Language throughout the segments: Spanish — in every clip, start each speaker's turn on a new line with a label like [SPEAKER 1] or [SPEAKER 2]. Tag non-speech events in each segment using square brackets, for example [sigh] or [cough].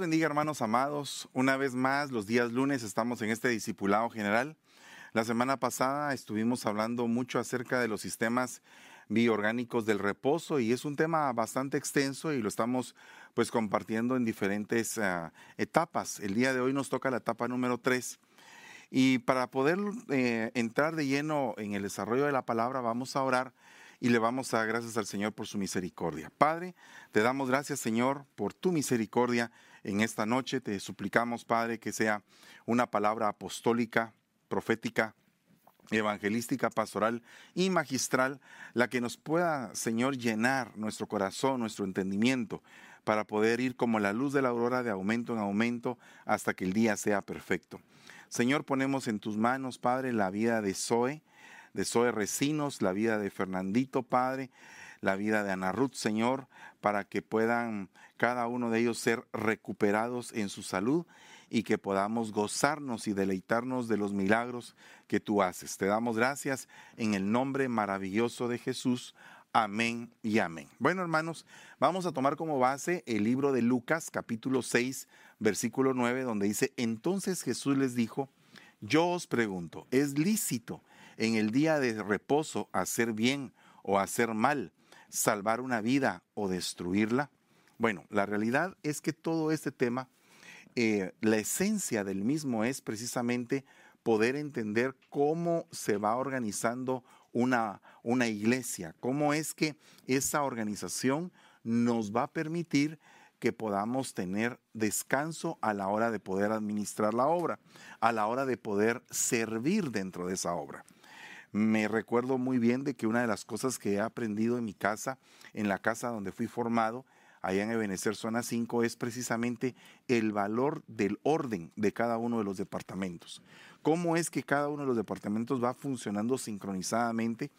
[SPEAKER 1] Bendiga, hermanos amados. Una vez más, los días lunes estamos en este discipulado general. La semana pasada estuvimos hablando mucho acerca de los sistemas bioorgánicos del reposo y es un tema bastante extenso y lo estamos pues compartiendo en diferentes ah, etapas. El día de hoy nos toca la etapa número 3. Y para poder eh, entrar de lleno en el desarrollo de la palabra, vamos a orar y le vamos a dar gracias al Señor por su misericordia. Padre, te damos gracias, Señor, por tu misericordia en esta noche. Te suplicamos, Padre, que sea una palabra apostólica, profética, evangelística, pastoral y magistral, la que nos pueda, Señor, llenar nuestro corazón, nuestro entendimiento, para poder ir como la luz de la aurora de aumento en aumento hasta que el día sea perfecto. Señor, ponemos en tus manos, Padre, la vida de Zoe, de Zoe Recinos, la vida de Fernandito, Padre, la vida de Ana Ruth, Señor, para que puedan cada uno de ellos ser recuperados en su salud y que podamos gozarnos y deleitarnos de los milagros que tú haces. Te damos gracias en el nombre maravilloso de Jesús. Amén y amén. Bueno, hermanos, vamos a tomar como base el libro de Lucas, capítulo 6, versículo 9, donde dice, entonces Jesús les dijo, yo os pregunto, ¿es lícito en el día de reposo hacer bien o hacer mal, salvar una vida o destruirla? Bueno, la realidad es que todo este tema, eh, la esencia del mismo es precisamente poder entender cómo se va organizando una, una iglesia, cómo es que esa organización nos va a permitir que podamos tener descanso a la hora de poder administrar la obra, a la hora de poder servir dentro de esa obra. Me recuerdo muy bien de que una de las cosas que he aprendido en mi casa, en la casa donde fui formado, allá en Ebenecer Zona 5, es precisamente el valor del orden de cada uno de los departamentos. Cómo es que cada uno de los departamentos va funcionando sincronizadamente.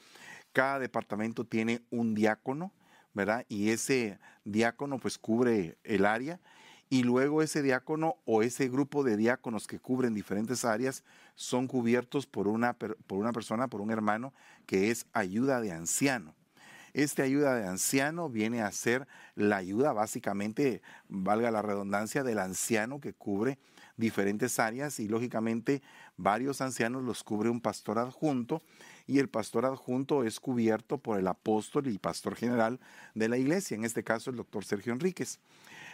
[SPEAKER 1] Cada departamento tiene un diácono, ¿verdad? Y ese diácono pues cubre el área y luego ese diácono o ese grupo de diáconos que cubren diferentes áreas son cubiertos por una, por una persona, por un hermano que es ayuda de anciano. Este ayuda de anciano viene a ser la ayuda básicamente, valga la redundancia, del anciano que cubre diferentes áreas y lógicamente varios ancianos los cubre un pastor adjunto y el pastor adjunto es cubierto por el apóstol y pastor general de la iglesia, en este caso el doctor Sergio Enríquez.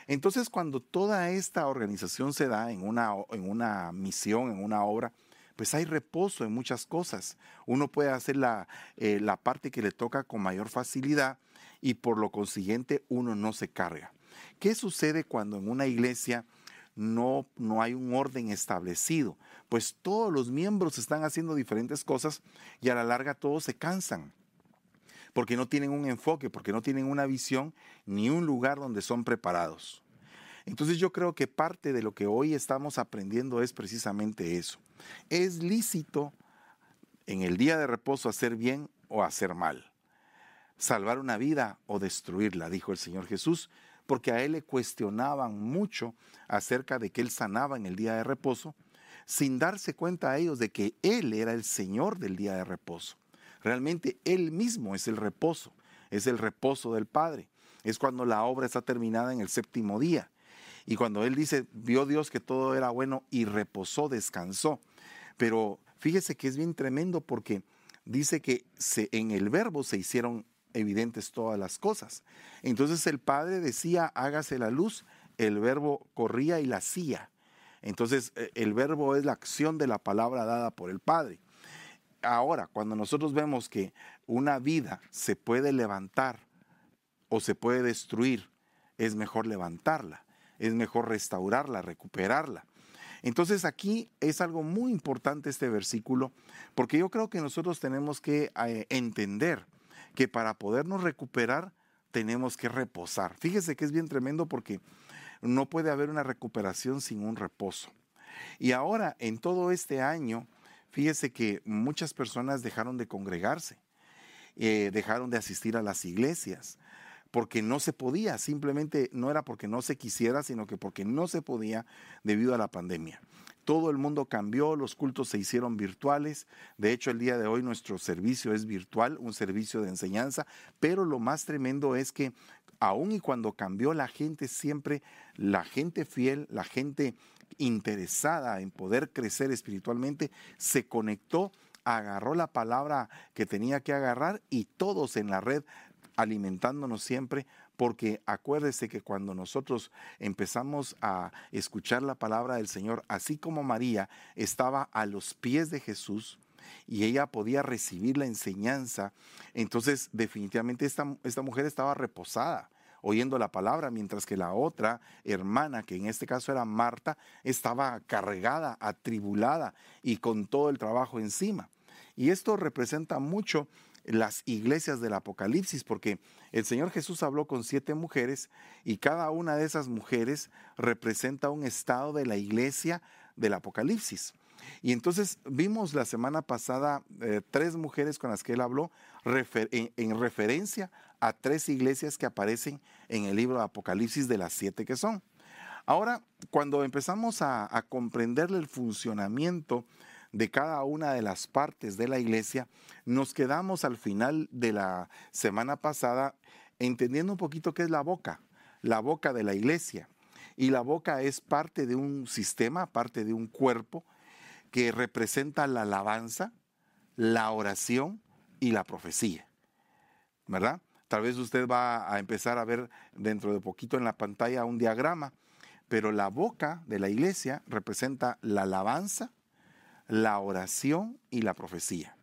[SPEAKER 1] Entonces, cuando toda esta organización se da en una, en una misión, en una obra, pues hay reposo en muchas cosas. Uno puede hacer la, eh, la parte que le toca con mayor facilidad y por lo consiguiente uno no se carga. ¿Qué sucede cuando en una iglesia no, no hay un orden establecido? Pues todos los miembros están haciendo diferentes cosas y a la larga todos se cansan porque no tienen un enfoque, porque no tienen una visión ni un lugar donde son preparados. Entonces yo creo que parte de lo que hoy estamos aprendiendo es precisamente eso. Es lícito en el día de reposo hacer bien o hacer mal, salvar una vida o destruirla, dijo el Señor Jesús, porque a él le cuestionaban mucho acerca de que él sanaba en el día de reposo, sin darse cuenta a ellos de que él era el Señor del día de reposo. Realmente Él mismo es el reposo, es el reposo del Padre. Es cuando la obra está terminada en el séptimo día. Y cuando Él dice, vio Dios que todo era bueno y reposó, descansó. Pero fíjese que es bien tremendo porque dice que en el verbo se hicieron evidentes todas las cosas. Entonces el Padre decía, hágase la luz, el verbo corría y la hacía. Entonces e, el verbo es la acción de la palabra dada por el Padre. Ahora, cuando nosotros vemos que una vida se puede levantar o se puede destruir, es mejor levantarla, es mejor restaurarla, recuperarla. Entonces aquí es algo muy importante este versículo, porque yo creo que nosotros tenemos que eh, entender que para podernos recuperar tenemos que reposar. Fíjese que es bien tremendo porque no puede haber una recuperación sin un reposo. Y ahora, en todo este año, Fíjese que muchas personas dejaron de congregarse, eh, dejaron de asistir a las iglesias, porque no se podía, simplemente no era porque no se quisiera, sino que porque no se podía debido a la pandemia. todo el mundo cambió, los cultos se hicieron virtuales. De hecho, el día de hoy nuestro servicio es virtual, un servicio de enseñanza, pero lo más tremendo es que aun y cuando cambió la gente, siempre la gente fiel, la gente interesada en poder crecer espiritualmente, se conectó, agarró la palabra que tenía que agarrar y todos en la red alimentándonos siempre, porque acuérdese que cuando nosotros empezamos a escuchar la palabra del Señor, así como María estaba a los pies de Jesús, y ella podía recibir la enseñanza, entonces definitivamente esta, esta mujer estaba reposada oyendo la palabra, mientras que la otra hermana, que en este caso era Marta, estaba cargada, atribulada y con todo el trabajo encima. Y esto representa mucho las iglesias del Apocalipsis, porque el Señor Jesús habló con siete mujeres y cada una de esas mujeres representa un estado de la iglesia del Apocalipsis. Y entonces vimos la semana pasada eh, tres mujeres con las que él habló en, referencia a tres iglesias que aparecen en el libro de Apocalipsis de las siete que son. Ahora, cuando empezamos a, a comprenderle el funcionamiento de cada una de las partes de la iglesia, nos quedamos al final de la semana pasada entendiendo un poquito qué es la boca, la boca de la iglesia. Y la boca es parte de un sistema, parte de un cuerpo que representa la alabanza, la oración y la profecía. ¿Verdad? Tal vez usted va a empezar a ver dentro de poquito en la pantalla un diagrama, pero la boca de la iglesia representa la alabanza, la oración y la profecía.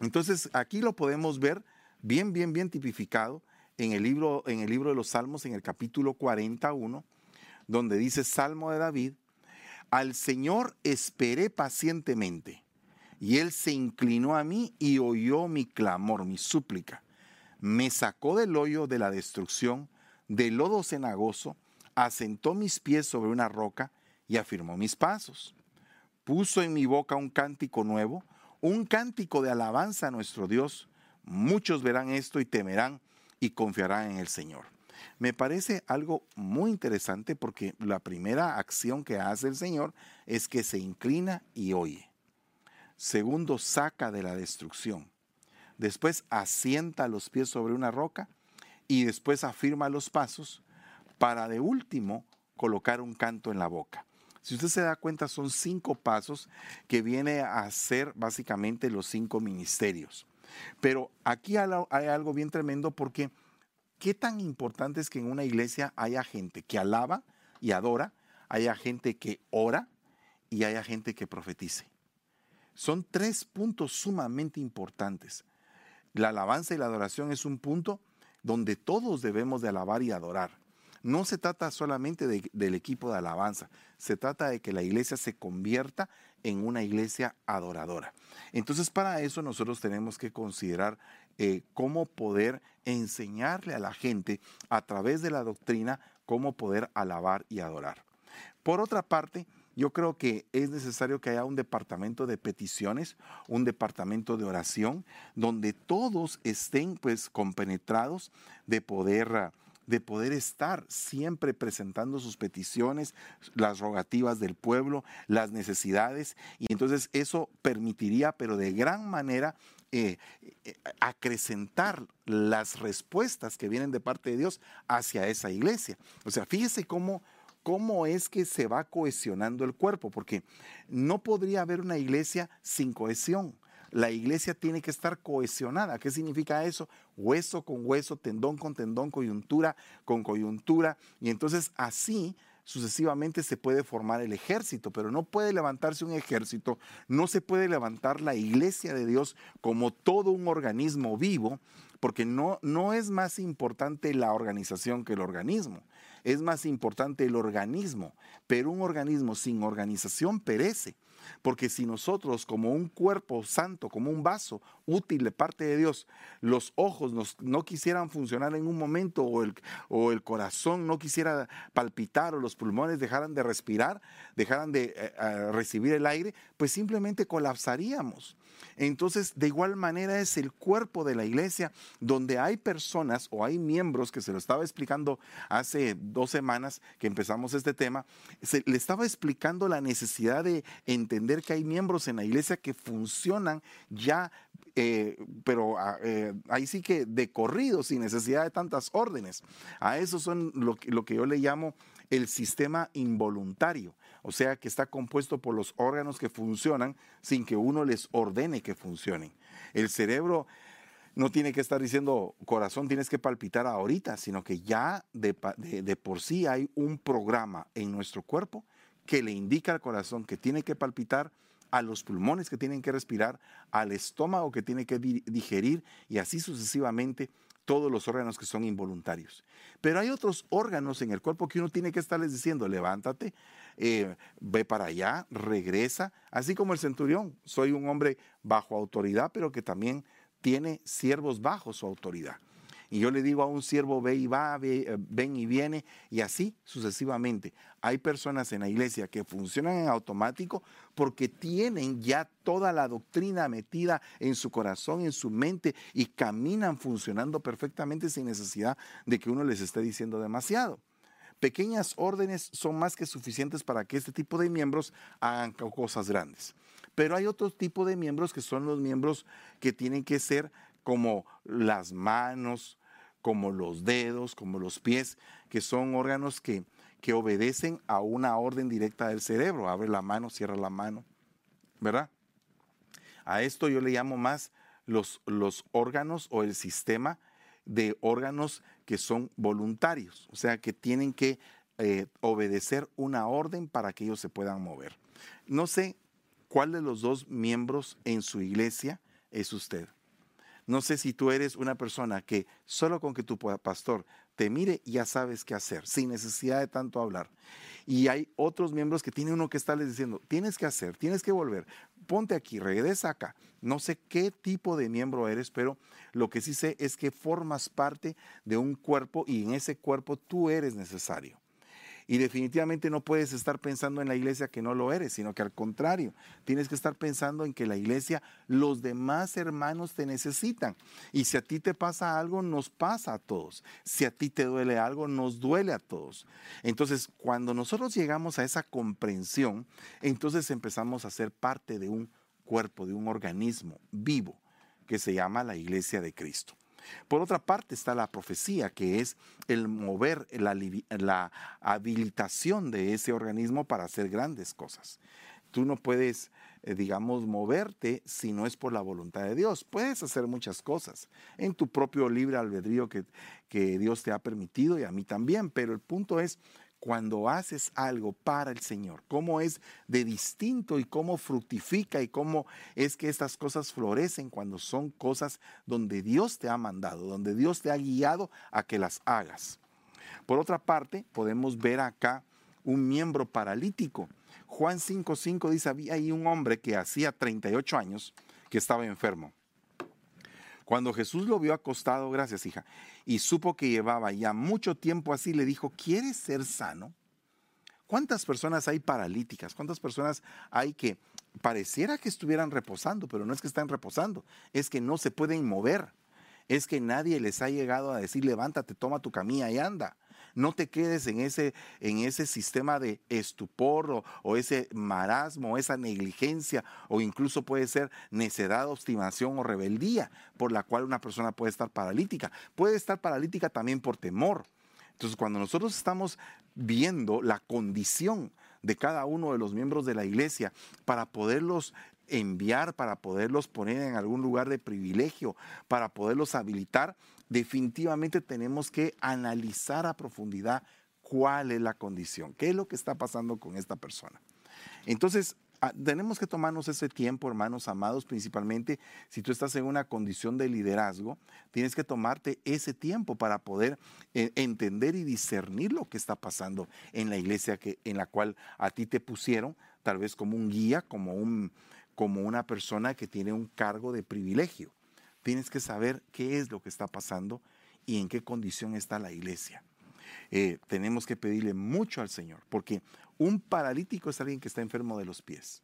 [SPEAKER 1] Entonces aquí lo podemos ver bien, bien, bien tipificado en el libro, en el libro de los Salmos, en el capítulo 41, donde dice Salmo de David, al Señor esperé pacientemente, y Él se inclinó a mí y oyó mi clamor, mi súplica. Me sacó del hoyo de la destrucción, del lodo cenagoso, asentó mis pies sobre una roca y afirmó mis pasos puso en mi boca un cántico nuevo, un cántico de alabanza a nuestro Dios. Muchos verán esto y temerán y confiarán en el Señor. Me parece algo muy interesante porque la primera acción que hace el Señor es que se inclina y oye. Segundo, saca de la destrucción. Después asienta los pies sobre una roca y después afirma los pasos para de último colocar un canto en la boca. Si usted se da cuenta, son cinco pasos que viene a ser básicamente los cinco ministerios. Pero aquí hay algo bien tremendo porque qué tan importante es que en una iglesia haya gente que alaba y adora, haya gente que ora y haya gente que profetice. Son tres puntos sumamente importantes. La alabanza y la adoración es un punto donde todos debemos de alabar y adorar. No se trata solamente del equipo de alabanza, se trata de que la iglesia se convierta en una iglesia adoradora. Entonces para eso nosotros tenemos que considerar eh, cómo poder enseñarle a la gente a través de la doctrina cómo poder alabar y adorar. Por otra parte, yo creo que es necesario que haya un departamento de peticiones, un departamento de oración, donde todos estén pues compenetrados de poder de poder estar siempre presentando sus peticiones, las rogativas del pueblo, las necesidades, y entonces eso permitiría, pero de gran manera, eh, eh, acrecentar las respuestas que vienen de parte de Dios hacia esa iglesia. O sea, fíjese cómo, cómo es que se va cohesionando el cuerpo, porque no podría haber una iglesia sin cohesión la iglesia tiene que estar cohesionada. ¿Qué significa eso? Hueso con hueso, tendón con tendón, coyuntura con coyuntura. Y entonces así sucesivamente se puede formar el ejército, pero no puede levantarse un ejército, no se puede levantar la iglesia de Dios como todo un organismo vivo, porque no, no es más importante la organización que el organismo, es más importante el organismo, pero un organismo sin organización perece. Porque si nosotros como un cuerpo santo, como un vaso útil de parte de Dios, los ojos no quisieran funcionar en un momento o el, o el corazón no quisiera palpitar o los pulmones dejaran de respirar, dejaran de eh, recibir el aire, pues simplemente colapsaríamos. Entonces, de igual manera es el cuerpo de la iglesia donde hay personas o hay miembros, que se lo estaba explicando hace dos semanas que empezamos este tema, se le estaba explicando la necesidad de entender que hay miembros en la iglesia que funcionan ya eh, pero ah, eh, ahí sí que de corrido, sin necesidad de tantas órdenes. A eso son lo, lo que yo le llamo el sistema involuntario, o sea que está compuesto por los órganos que funcionan sin que uno les ordene que funcionen. El cerebro no tiene que estar diciendo, corazón, tienes que palpitar ahorita, sino que ya de, por sí hay un programa en nuestro cuerpo que le indica al corazón que tiene que palpitar, a los pulmones que tienen que respirar, al estómago que tiene que digerir y así sucesivamente todos los órganos que son involuntarios. Pero hay otros órganos en el cuerpo que uno tiene que estarles diciendo, levántate, eh, ve para allá, regresa, así como el centurión. Soy un hombre bajo autoridad, pero que también tiene siervos bajo su autoridad. Y yo le digo a un siervo, ve y va, eh, ven y viene, y así sucesivamente. Hay personas en la iglesia que funcionan en automático porque tienen ya toda la doctrina metida en su corazón, en su mente, y caminan funcionando perfectamente sin necesidad de que uno les esté diciendo demasiado. Pequeñas órdenes son más que suficientes para que este tipo de miembros hagan cosas grandes. Pero hay otro tipo de miembros que son los miembros que tienen que ser como las manos, como los dedos, como los pies, que son órganos que, que obedecen a una orden directa del cerebro. Abre la mano, cierra la mano, ¿verdad? A esto yo le llamo más los, los órganos o el sistema de órganos que son voluntarios, o sea, que tienen que eh, obedecer una orden para que ellos se puedan mover. No sé cuál de los dos miembros en su iglesia es usted. No sé si tú eres una persona que solo con que tu pastor te mire ya sabes qué hacer, sin necesidad de tanto hablar. Y hay otros miembros que tiene uno que estarles diciendo, tienes que hacer, tienes que volver, ponte aquí, regresa acá. No sé qué tipo de miembro eres, pero lo que sí sé es que formas parte de un cuerpo y en ese cuerpo tú eres necesario. Y definitivamente no puedes estar pensando en la iglesia que no lo eres, sino que al contrario, tienes que estar pensando en que la iglesia, los demás hermanos te necesitan. Y si a ti te pasa algo, nos pasa a todos. Si a ti te duele algo, nos duele a todos. Entonces, cuando nosotros llegamos a esa comprensión, entonces empezamos a ser parte de un cuerpo, de un organismo vivo que se llama la iglesia de Cristo. Por otra parte está la profecía, que es el mover, la, habilitación de ese organismo para hacer grandes cosas. Tú no puedes, eh, digamos, moverte si no es por la voluntad de Dios. Puedes hacer muchas cosas en tu propio libre albedrío que, que Dios te ha permitido y a mí también, pero el punto es cuando haces algo para el Señor, cómo es de distinto y cómo fructifica y cómo es que estas cosas florecen cuando son cosas donde Dios te ha mandado, donde Dios te ha guiado a que las hagas. Por otra parte, podemos ver acá un miembro paralítico. Juan 5.5 dice, había ahí un hombre que hacía 38 años que estaba enfermo. Cuando Jesús lo vio acostado, gracias hija, y supo que llevaba ya mucho tiempo así, le dijo, ¿quieres ser sano? ¿Cuántas personas hay paralíticas? ¿Cuántas personas hay que pareciera que estuvieran reposando, pero no es que están reposando, es que no se pueden mover? Es que nadie les ha llegado a decir, levántate, toma tu camilla y anda. No te quedes en ese, en ese sistema de estupor o, ese marasmo, o esa negligencia o incluso puede ser necedad, obstinación o rebeldía por la cual una persona puede estar paralítica. Puede estar paralítica también por temor. Entonces, cuando nosotros estamos viendo la condición de cada uno de los miembros de la iglesia para poderlos enviar, para poderlos poner en algún lugar de privilegio, para poderlos habilitar, definitivamente tenemos que analizar a profundidad cuál es la condición, qué es lo que está pasando con esta persona. Entonces, ah, tenemos que tomarnos ese tiempo, hermanos amados, principalmente si tú estás en una condición de liderazgo, tienes que tomarte ese tiempo para poder eh, entender y discernir lo que está pasando en la iglesia que, en la cual a ti te pusieron, tal vez como un guía, como, un, como una persona que tiene un cargo de privilegio. Tienes que saber qué es lo que está pasando y en qué condición está la iglesia. Eh, tenemos que pedirle mucho al Señor, porque un paralítico es alguien que está enfermo de los pies.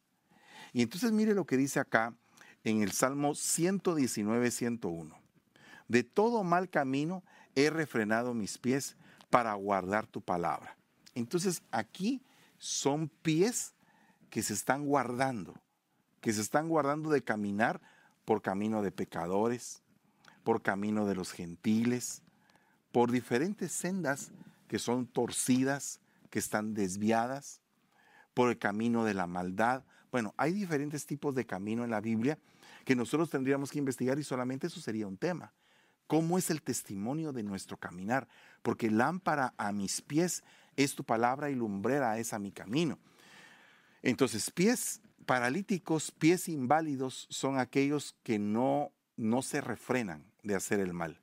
[SPEAKER 1] Y entonces mire lo que dice acá en el Salmo 119, 101. De todo mal camino he refrenado mis pies para guardar tu palabra. Entonces aquí son pies que se están guardando, que se están guardando de caminar por camino de pecadores, por camino de los gentiles, por diferentes sendas que son torcidas, que están desviadas, por el camino de la maldad. Bueno, hay diferentes tipos de camino en la Biblia que nosotros tendríamos que investigar y solamente eso sería un tema. ¿Cómo es el testimonio de nuestro caminar? Porque lámpara a mis pies es tu palabra y lumbrera es a mi camino. Entonces, pies paralíticos, pies inválidos son aquellos que no, no se refrenan de hacer el mal.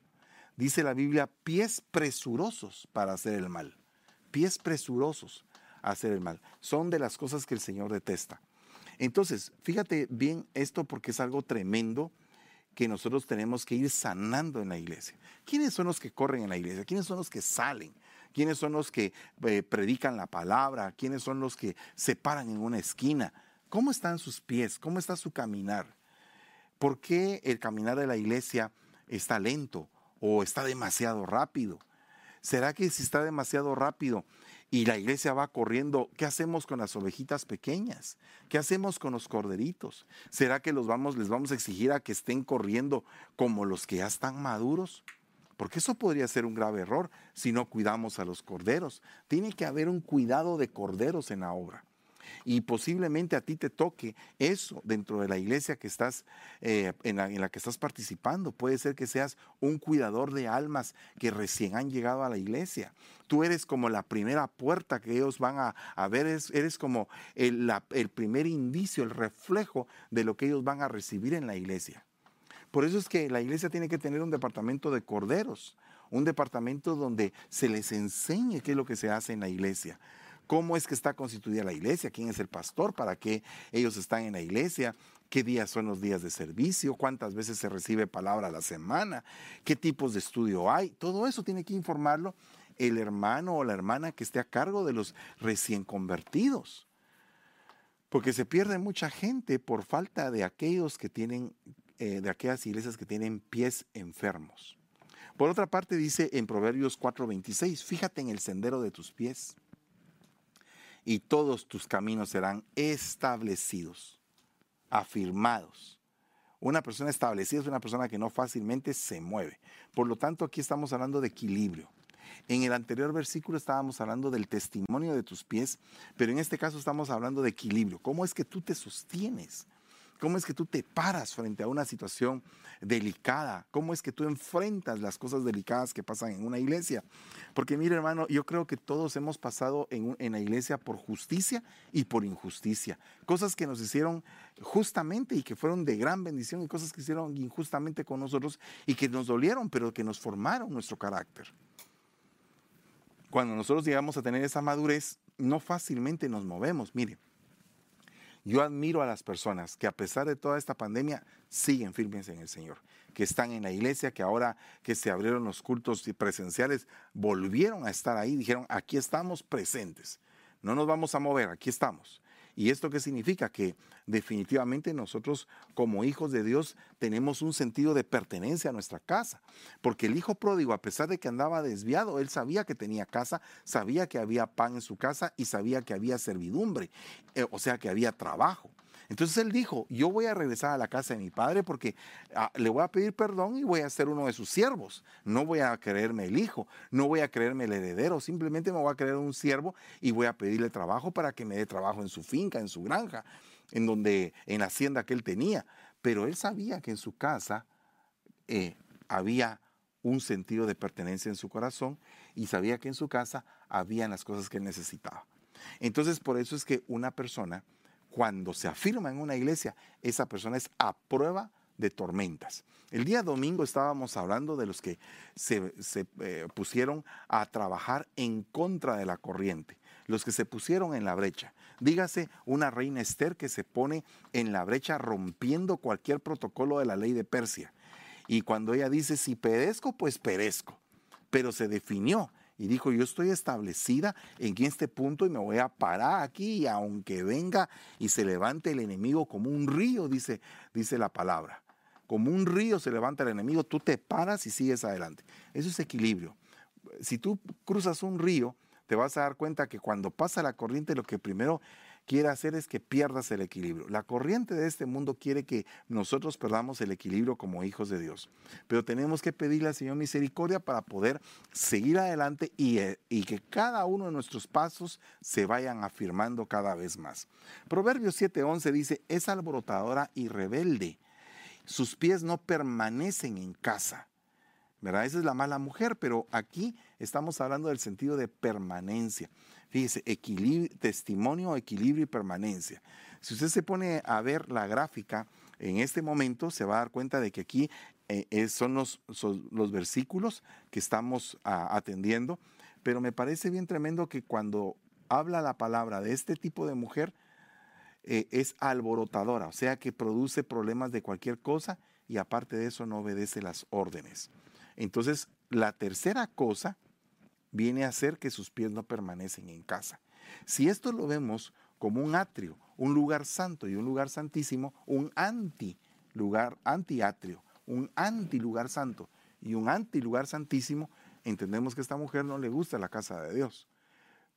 [SPEAKER 1] Dice la Biblia, pies presurosos para hacer el mal. Pies presurosos a hacer el mal. Son de las cosas que el Señor detesta. Entonces, fíjate bien esto porque es algo tremendo que nosotros tenemos que ir sanando en la iglesia. ¿Quiénes son los que corren en la iglesia? ¿Quiénes son los que salen? ¿Quiénes son los que eh, predican la palabra? ¿Quiénes son los que se paran en una esquina? ¿Cómo están sus pies? ¿Cómo está su caminar? ¿Por qué el caminar de la iglesia está lento o está demasiado rápido? ¿Será que si está demasiado rápido y la iglesia va corriendo, ¿qué hacemos con las ovejitas pequeñas? ¿Qué hacemos con los corderitos? ¿Será que los vamos, les vamos a exigir a que estén corriendo como los que ya están maduros? Porque eso podría ser un grave error si no cuidamos a los corderos. Tiene que haber un cuidado de corderos en la obra y posiblemente a ti te toque eso dentro de la iglesia que estás, eh, en, la, que estás participando. Puede ser que seas un cuidador de almas que recién han llegado a la iglesia. Tú eres como la primera puerta que ellos van a, ver, eres, como el, el primer indicio, el reflejo de lo que ellos van a recibir en la iglesia. Por eso es que la iglesia tiene que tener un departamento de corderos, un departamento donde se les enseñe qué es lo que se hace en la iglesia cómo es que está constituida la iglesia, quién es el pastor, para qué ellos están en la iglesia, qué días son los días de servicio, cuántas veces se recibe palabra a la semana, qué tipos de estudio hay. Todo eso tiene que informarlo el hermano o la hermana que esté a cargo de los recién convertidos. Porque se pierde mucha gente por falta de aquellos que tienen, eh, de aquellas iglesias que tienen pies enfermos. Por otra parte dice en Proverbios 4:26, fíjate en el sendero de tus pies y todos tus caminos serán establecidos, afirmados. Una persona establecida es una persona que no fácilmente se mueve. Por lo tanto, aquí estamos hablando de equilibrio. En el anterior versículo estábamos hablando del testimonio de tus pies, pero en este caso estamos hablando de equilibrio. ¿Cómo es que tú te sostienes? ¿Cómo es que tú te paras frente a una situación delicada? ¿Cómo es que tú enfrentas las cosas delicadas que pasan en una iglesia? Porque mire hermano, yo creo que todos hemos pasado en, la iglesia por justicia y por injusticia. Cosas que nos hicieron justamente y que fueron de gran bendición y cosas que hicieron injustamente con nosotros y que nos dolieron, pero que nos formaron nuestro carácter. Cuando nosotros llegamos a tener esa madurez, no fácilmente nos movemos. Mire, yo admiro a las personas que a pesar de toda esta pandemia siguen firmes en el Señor, que están en la iglesia, que ahora que se abrieron los cultos presenciales, volvieron a estar ahí, dijeron, aquí estamos presentes, no nos vamos a mover, aquí estamos. ¿Y esto qué significa? Que definitivamente nosotros como hijos de Dios tenemos un sentido de pertenencia a nuestra casa. Porque el hijo pródigo, a pesar de que andaba desviado, él sabía que tenía casa, sabía que había pan en su casa y sabía que había servidumbre, eh, o sea que había trabajo. Entonces él dijo, yo voy a regresar a la casa de mi padre porque ah, le voy a pedir perdón y voy a ser uno de sus siervos. No voy a creerme el hijo, no voy a creerme el heredero, simplemente me voy a creer un siervo y voy a pedirle trabajo para que me dé trabajo en su finca, en su granja, en donde, en la hacienda que él tenía. Pero él sabía que en su casa eh, había un sentido de pertenencia en su corazón y sabía que en su casa habían las cosas que él necesitaba. Entonces, por eso es que una persona cuando se afirma en una iglesia, esa persona es a prueba de tormentas. El día domingo estábamos hablando de los que se, eh, pusieron a trabajar en contra de la corriente, los que se pusieron en la brecha. Dígase una reina Esther que se pone en la brecha rompiendo cualquier protocolo de la ley de Persia. Y cuando ella dice, si perezco, pues perezco. Pero se definió y dijo, yo estoy establecida en este punto y me voy a parar aquí y aunque venga y se levante el enemigo como un río, dice, dice la palabra. Como un río se levanta el enemigo, tú te paras y sigues adelante. Eso es equilibrio. Si tú cruzas un río, te vas a dar cuenta que cuando pasa la corriente, lo que primero quiere hacer es que pierdas el equilibrio. La corriente de este mundo quiere que nosotros perdamos el equilibrio como hijos de Dios. Pero tenemos que pedirle al Señor misericordia para poder seguir adelante y, eh, que cada uno de nuestros pasos se vayan afirmando cada vez más. Proverbios 7:11 dice, es alborotadora y rebelde. Sus pies no permanecen en casa. ¿verdad? Esa es la mala mujer, pero aquí estamos hablando del sentido de permanencia. Fíjese, testimonio, equilibrio y permanencia. Si usted se pone a ver la gráfica en este momento, se va a dar cuenta de que aquí eh, son, los, los, versículos que estamos atendiendo, pero me parece bien tremendo que cuando habla la palabra de este tipo de mujer, eh, es alborotadora, o sea que produce problemas de cualquier cosa y aparte de eso no obedece las órdenes. Entonces, la tercera cosa viene a ser que sus pies no permanecen en casa. Si esto lo vemos como un atrio, un lugar santo y un lugar santísimo, un anti lugar, antiatrio, un anti lugar santo y un anti lugar santísimo, entendemos que esta mujer no le gusta la casa de Dios,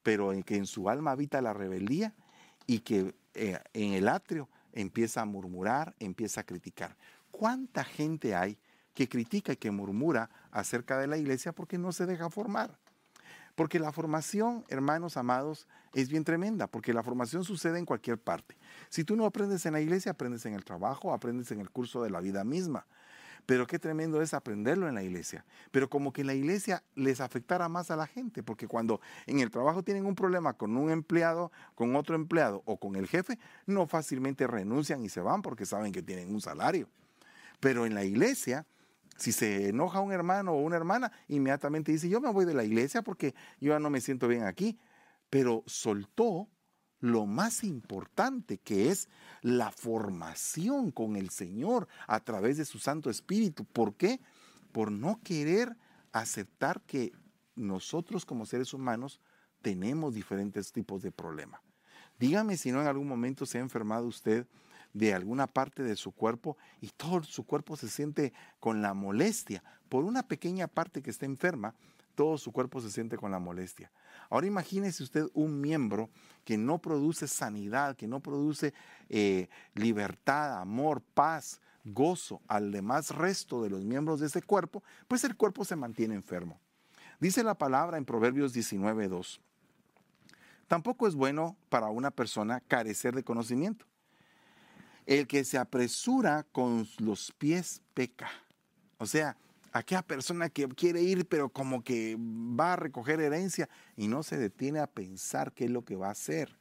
[SPEAKER 1] pero en que en su alma habita la rebeldía y que eh, en el atrio empieza a murmurar, empieza a criticar. ¿Cuánta gente hay que critica y que murmura acerca de la iglesia porque no se deja formar? Porque la formación, hermanos amados, es bien tremenda, porque la formación sucede en cualquier parte. Si tú no aprendes en la iglesia, aprendes en el trabajo, aprendes en el curso de la vida misma. Pero qué tremendo es aprenderlo en la iglesia. Pero como que en la iglesia les afectara más a la gente, porque cuando en el trabajo tienen un problema con un empleado, con otro empleado o con el jefe, no fácilmente renuncian y se van porque saben que tienen un salario. Pero en la iglesia si se enoja un hermano o una hermana, inmediatamente dice, yo me voy de la iglesia porque yo ya no me siento bien aquí. Pero soltó lo más importante que es la formación con el Señor a través de su Santo Espíritu. ¿Por qué? Por no querer aceptar que nosotros como seres humanos tenemos diferentes tipos de problemas. Dígame si no en algún momento se ha enfermado usted de alguna parte de su cuerpo y todo su cuerpo se siente con la molestia. Por una pequeña parte que está enferma, todo su cuerpo se siente con la molestia. Ahora imagínese usted un miembro que no produce sanidad, que no produce eh, libertad, amor, paz, gozo al demás resto de los miembros de ese cuerpo, pues el cuerpo se mantiene enfermo. Dice la palabra en Proverbios 19.2. Tampoco es bueno para una persona carecer de conocimiento. El que se apresura con los pies peca. O sea, aquella persona que quiere ir, pero como que va a recoger herencia y no se detiene a pensar qué es lo que va a hacer.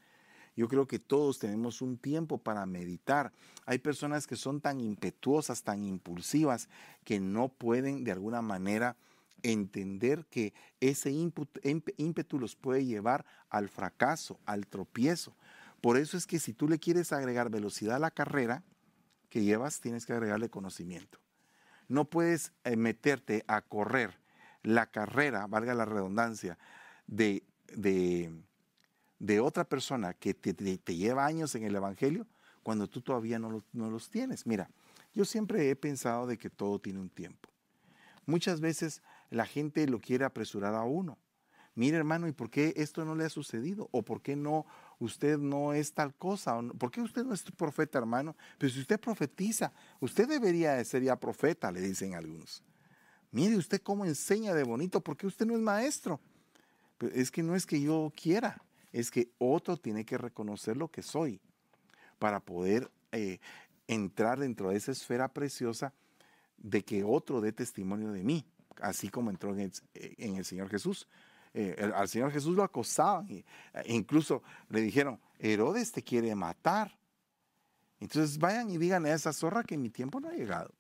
[SPEAKER 1] Yo creo que todos tenemos un tiempo para meditar. Hay personas que son tan impetuosas, tan impulsivas, que no pueden de alguna manera entender que ese ímpetu los puede llevar al fracaso, al tropiezo. Por eso es que si tú le quieres agregar velocidad a la carrera que llevas, tienes que agregarle conocimiento. No puedes eh, meterte a correr la carrera, valga la redundancia, de, de, otra persona que te, lleva años en el Evangelio cuando tú todavía no, no los tienes. Mira, yo siempre he pensado de que todo tiene un tiempo. Muchas veces la gente lo quiere apresurar a uno. Mire hermano, ¿y por qué esto no le ha sucedido? ¿O por qué no usted no es tal cosa. ¿Por qué usted no es profeta, hermano? Pero si usted profetiza, usted debería de ser ya profeta, le dicen algunos. Mire usted cómo enseña de bonito, porque usted no es maestro. Es que no es que yo quiera, es que otro tiene que reconocer lo que soy para poder eh, entrar dentro de esa esfera preciosa de que otro dé testimonio de mí, así como entró en el Señor Jesús. Eh, al Señor Jesús lo acosaban. E incluso le dijeron, Herodes te quiere matar. Entonces vayan y digan a esa zorra que mi tiempo no ha llegado.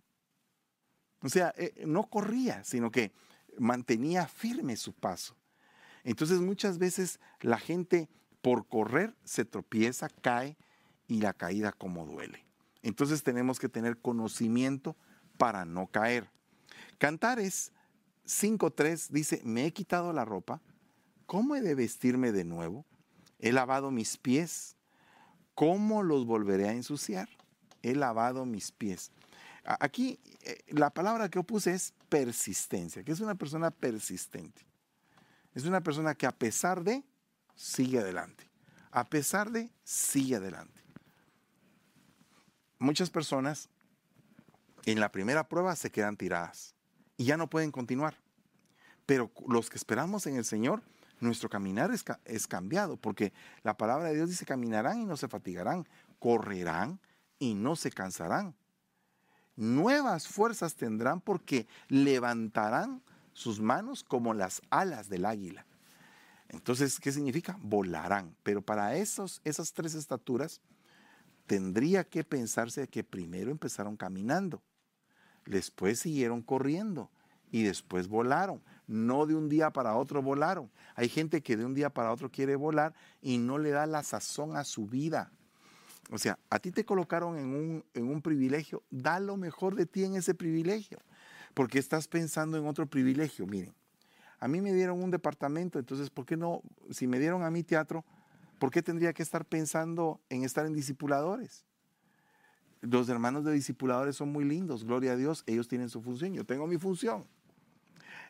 [SPEAKER 1] O sea, eh, no corría, sino que mantenía firme su paso. Entonces muchas veces la gente por correr se tropieza, cae y la caída como duele. Entonces tenemos que tener conocimiento para no caer. Cantar es 5.3 dice, me he quitado la ropa ¿cómo he de vestirme de nuevo? He lavado mis pies, ¿cómo los volveré a ensuciar? He lavado mis pies. Aquí eh, la palabra que opuse es persistencia, que es una persona persistente. Es una persona que a pesar de, sigue adelante. A pesar de, sigue adelante. Muchas personas en la primera prueba se quedan tiradas y ya no pueden continuar. Pero los que esperamos en el Señor, nuestro caminar es, es, cambiado, porque la palabra de Dios dice, caminarán y no se fatigarán, correrán y no se cansarán. Nuevas fuerzas tendrán porque levantarán sus manos como las alas del águila. Entonces, ¿qué significa? Volarán. Pero para esos, esas tres estaturas, tendría que pensarse que primero empezaron caminando, después siguieron corriendo y después volaron. No de un día para otro volaron. Hay gente que de un día para otro quiere volar y no le da la sazón a su vida. O sea, a ti te colocaron en un, en un privilegio, da lo mejor de ti en ese privilegio porque estás pensando en otro privilegio. Miren, a mí me dieron un departamento, entonces, ¿por qué no? Si me dieron a mí teatro, ¿por qué tendría que estar pensando en estar en discipuladores? Los hermanos de discipuladores son muy lindos, gloria a Dios, ellos tienen su función, yo tengo mi función.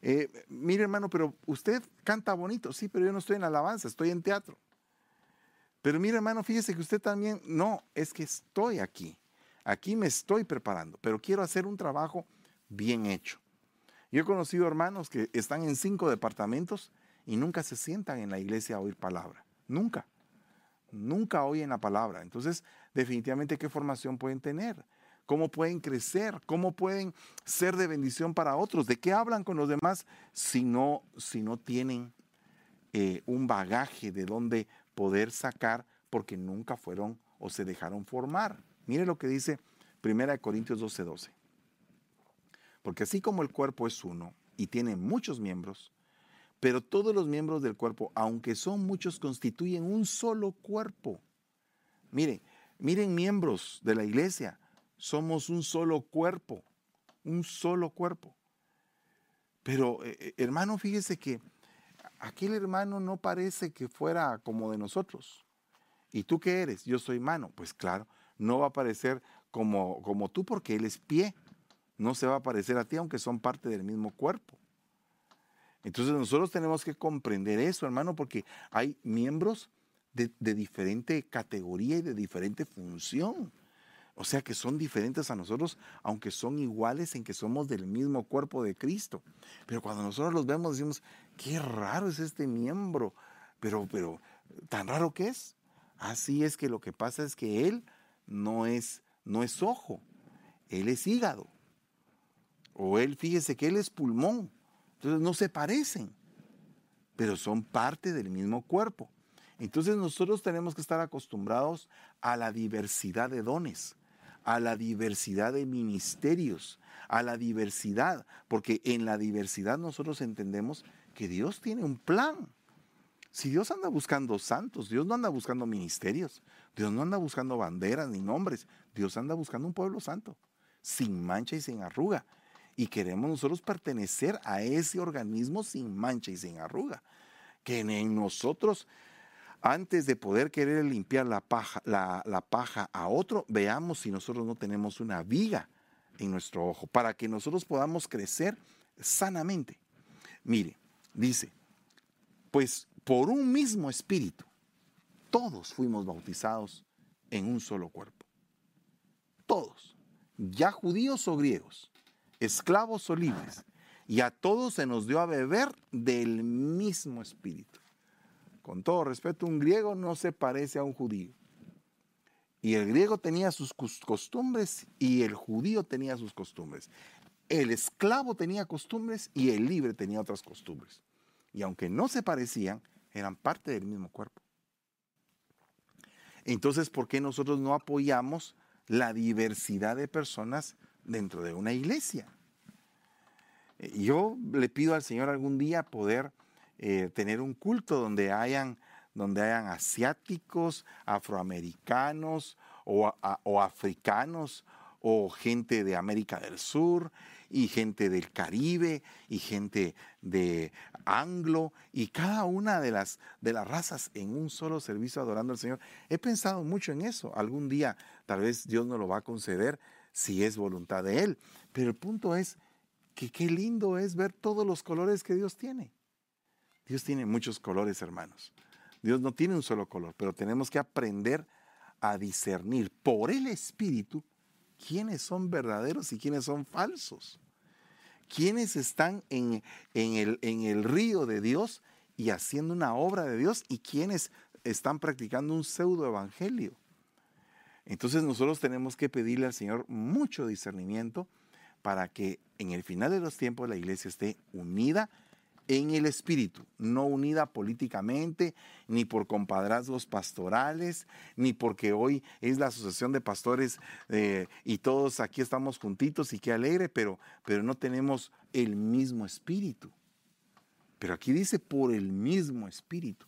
[SPEAKER 1] Eh, mire hermano, pero usted canta bonito, sí, pero yo no estoy en alabanza, estoy en teatro. Pero mire hermano, fíjese que usted también, no, es que estoy aquí, aquí me estoy preparando, pero quiero hacer un trabajo bien hecho. Yo he conocido hermanos que están en cinco departamentos y nunca se sientan en la iglesia a oír palabra. Nunca. Nunca oyen la palabra. Entonces, definitivamente, ¿qué formación pueden tener? ¿Cómo pueden crecer? ¿Cómo pueden ser de bendición para otros? ¿De qué hablan con los demás si no, si no tienen eh, un bagaje de donde poder sacar porque nunca fueron o se dejaron formar? Mire lo que dice 1 Corintios 12:12. 12. Porque así como el cuerpo es uno y tiene muchos miembros, pero todos los miembros del cuerpo, aunque son muchos, constituyen un solo cuerpo. Miren, miren miembros de la iglesia, somos un solo cuerpo, un solo cuerpo. Pero eh, eh, hermano, fíjese que aquel hermano no parece que fuera como de nosotros. ¿Y tú qué eres? Yo soy mano. Pues claro, no va a parecer como, como tú porque él es pie no se va a parecer a ti, aunque son parte del mismo cuerpo. Entonces nosotros tenemos que comprender eso, hermano, porque hay miembros de, diferente categoría y de diferente función. O sea que son diferentes a nosotros, aunque son iguales en que somos del mismo cuerpo de Cristo. Pero cuando nosotros los vemos, decimos, qué raro es este miembro. Pero, pero, tan raro que es. Así es que lo que pasa es que él no es, no es ojo, él es hígado. O él, fíjese que él es pulmón. Entonces no se parecen, pero son parte del mismo cuerpo. Entonces nosotros tenemos que estar acostumbrados a la diversidad de dones, a la diversidad de ministerios, a la diversidad, porque en la diversidad nosotros entendemos que Dios tiene un plan. Si Dios anda buscando santos, Dios no anda buscando ministerios, Dios no anda buscando banderas ni nombres, Dios anda buscando un pueblo santo, sin mancha y sin arruga y queremos nosotros pertenecer a ese organismo sin mancha y sin arruga. Que en nosotros, antes de poder querer limpiar la paja, la, paja a otro, veamos si nosotros no tenemos una viga en nuestro ojo, para que nosotros podamos crecer sanamente. Mire, dice, pues por un mismo espíritu, todos fuimos bautizados en un solo cuerpo. Todos, ya judíos o griegos esclavos o libres, y a todos se nos dio a beber del mismo espíritu. Con todo respeto, un griego no se parece a un judío. Y el griego tenía sus costumbres y el judío tenía sus costumbres. El esclavo tenía costumbres y el libre tenía otras costumbres. Y aunque no se parecían, eran parte del mismo cuerpo. Entonces, ¿por qué nosotros no apoyamos la diversidad de personas dentro de una iglesia. Eh, yo le pido al Señor algún día poder eh, tener un culto donde hayan, donde hayan asiáticos, afroamericanos o, africanos o gente de América del Sur y gente del Caribe y gente de anglo y cada una de las, de las razas en un solo servicio adorando al Señor. He pensado mucho en eso. Algún día tal vez Dios nos lo va a conceder si es voluntad de Él. Pero el punto es que qué lindo es ver todos los colores que Dios tiene. Dios tiene muchos colores, hermanos. Dios no tiene un solo color, pero tenemos que aprender a discernir por el Espíritu quiénes son verdaderos y quiénes son falsos. Quiénes están en, el, en el río de Dios y haciendo una obra de Dios y quiénes están practicando un pseudo evangelio. Entonces nosotros tenemos que pedirle al Señor mucho discernimiento para que en el final de los tiempos la iglesia esté unida en el espíritu, no unida políticamente, ni por compadrazgos pastorales, ni porque hoy es la asociación de pastores eh, y todos aquí estamos juntitos y qué alegre, pero, pero no tenemos el mismo espíritu. Pero aquí dice por el mismo espíritu.